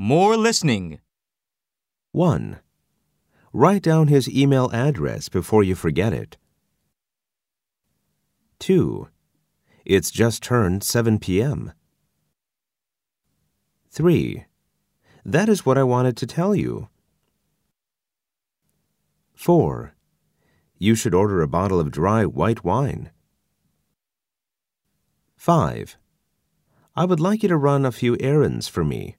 More listening. 1. Write down his email address before you forget it. 2. It's just turned 7 p.m. 3. That is what I wanted to tell you. 4. You should order a bottle of dry white wine. 5. I would like you to run a few errands for me.